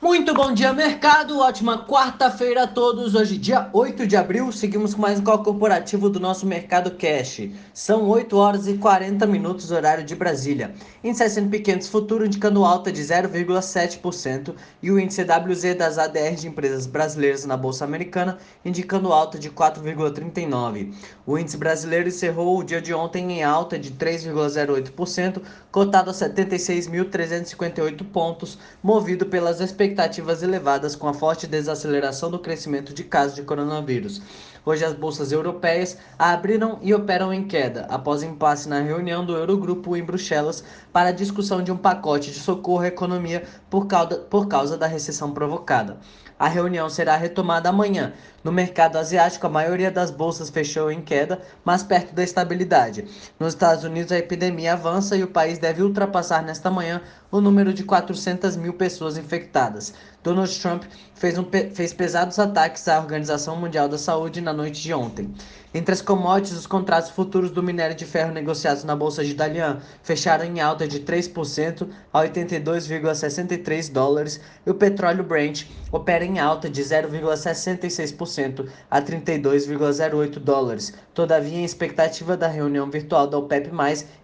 Muito bom dia, mercado. Ótima quarta-feira a todos. Hoje, dia 8 de abril, seguimos com mais um call corporativo do nosso Mercado Cash. São 8 horas e 40 minutos, horário de Brasília. Índice S&P 500 futuro indicando alta de 0,7% e o índice WZ das ADR de empresas brasileiras na Bolsa Americana indicando alta de 4,39%. O índice brasileiro encerrou o dia de ontem em alta de 3,08%, cotado a 76.358 pontos, movido pelas expectativas expectativas elevadas com a forte desaceleração do crescimento de casos de coronavírus. Hoje as bolsas europeias abriram e operam em queda após impasse na reunião do Eurogrupo em Bruxelas para a discussão de um pacote de socorro à economia por causa, por causa da recessão provocada. A reunião será retomada amanhã. No mercado asiático, a maioria das bolsas fechou em queda, mas perto da estabilidade. Nos Estados Unidos, a epidemia avança e o país deve ultrapassar nesta manhã o número de 400 mil pessoas infectadas. Donald Trump fez, um, fez pesados ataques à Organização Mundial da Saúde na noite de ontem. Entre as commodities, os contratos futuros do minério de ferro negociados na Bolsa de Dalian fecharam em alta de 3% a 82,63 dólares e o petróleo Brent opera em alta de 0,66% a 32,08 dólares. Todavia, em expectativa da reunião virtual da OPEP+,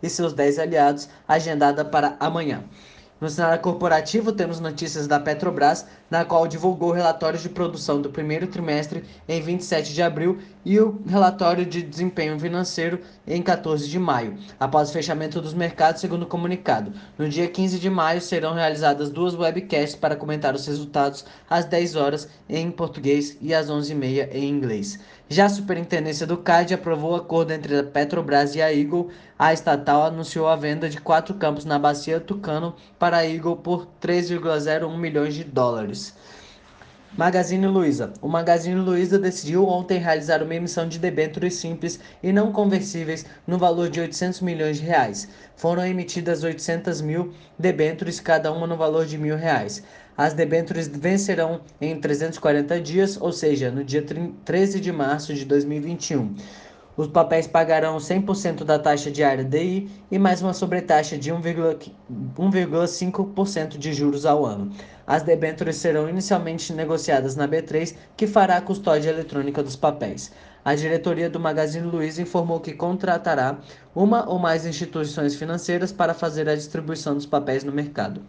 e seus 10 aliados, agendada para amanhã. No cenário corporativo, temos notícias da Petrobras, na qual divulgou relatórios de produção do primeiro trimestre em 27 de abril e o relatório de desempenho financeiro em 14 de maio, após o fechamento dos mercados, segundo o comunicado. No dia 15 de maio serão realizadas duas webcasts para comentar os resultados às 10 horas em português e às 11h30 em inglês. Já a Superintendência do CAD aprovou o acordo entre a Petrobras e a Eagle. A estatal anunciou a venda de quatro campos na Bacia Tucano para a Eagle por 3,01 milhões de dólares. Magazine Luiza. O Magazine Luiza decidiu ontem realizar uma emissão de debêntures simples e não conversíveis no valor de 800 milhões de reais. Foram emitidas 800 mil debêntures, cada uma no valor de mil reais. As debêntures vencerão em 340 dias, ou seja, no dia 13 de março de 2021. Os papéis pagarão 100% da taxa diária DI e mais uma sobretaxa de 1,5% de juros ao ano. As debêntures serão inicialmente negociadas na B3, que fará a custódia eletrônica dos papéis. A diretoria do Magazine Luiza informou que contratará uma ou mais instituições financeiras para fazer a distribuição dos papéis no mercado.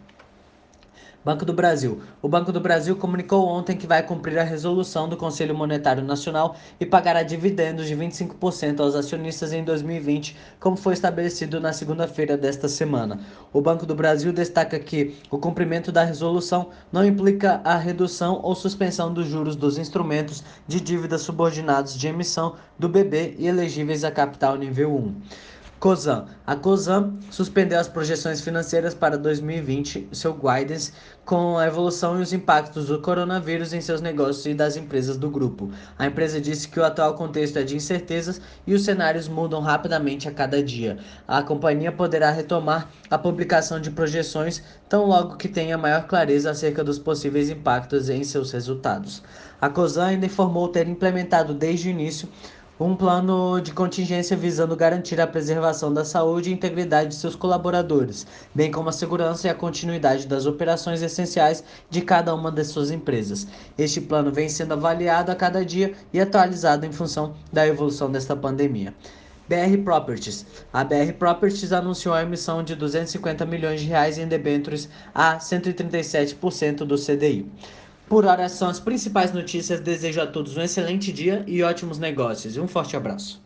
Banco do Brasil. O Banco do Brasil comunicou ontem que vai cumprir a resolução do Conselho Monetário Nacional e pagará dividendos de 25% aos acionistas em 2020, como foi estabelecido na segunda-feira desta semana. O Banco do Brasil destaca que o cumprimento da resolução não implica a redução ou suspensão dos juros dos instrumentos de dívida subordinados de emissão do BB e elegíveis a capital nível 1. COSAN. A COSAN suspendeu as projeções financeiras para 2020, seu guidance, com a evolução e os impactos do coronavírus em seus negócios e das empresas do grupo. A empresa disse que o atual contexto é de incertezas e os cenários mudam rapidamente a cada dia. A companhia poderá retomar a publicação de projeções tão logo que tenha maior clareza acerca dos possíveis impactos em seus resultados. A COSAN ainda informou ter implementado desde o início um plano de contingência visando garantir a preservação da saúde e integridade de seus colaboradores, bem como a segurança e a continuidade das operações essenciais de cada uma de suas empresas. Este plano vem sendo avaliado a cada dia e atualizado em função da evolução desta pandemia. BR Properties. A BR Properties anunciou a emissão de 250 milhões de reais em debêntures a 137% do CDI. Por hora são as principais notícias. Desejo a todos um excelente dia e ótimos negócios. Um forte abraço.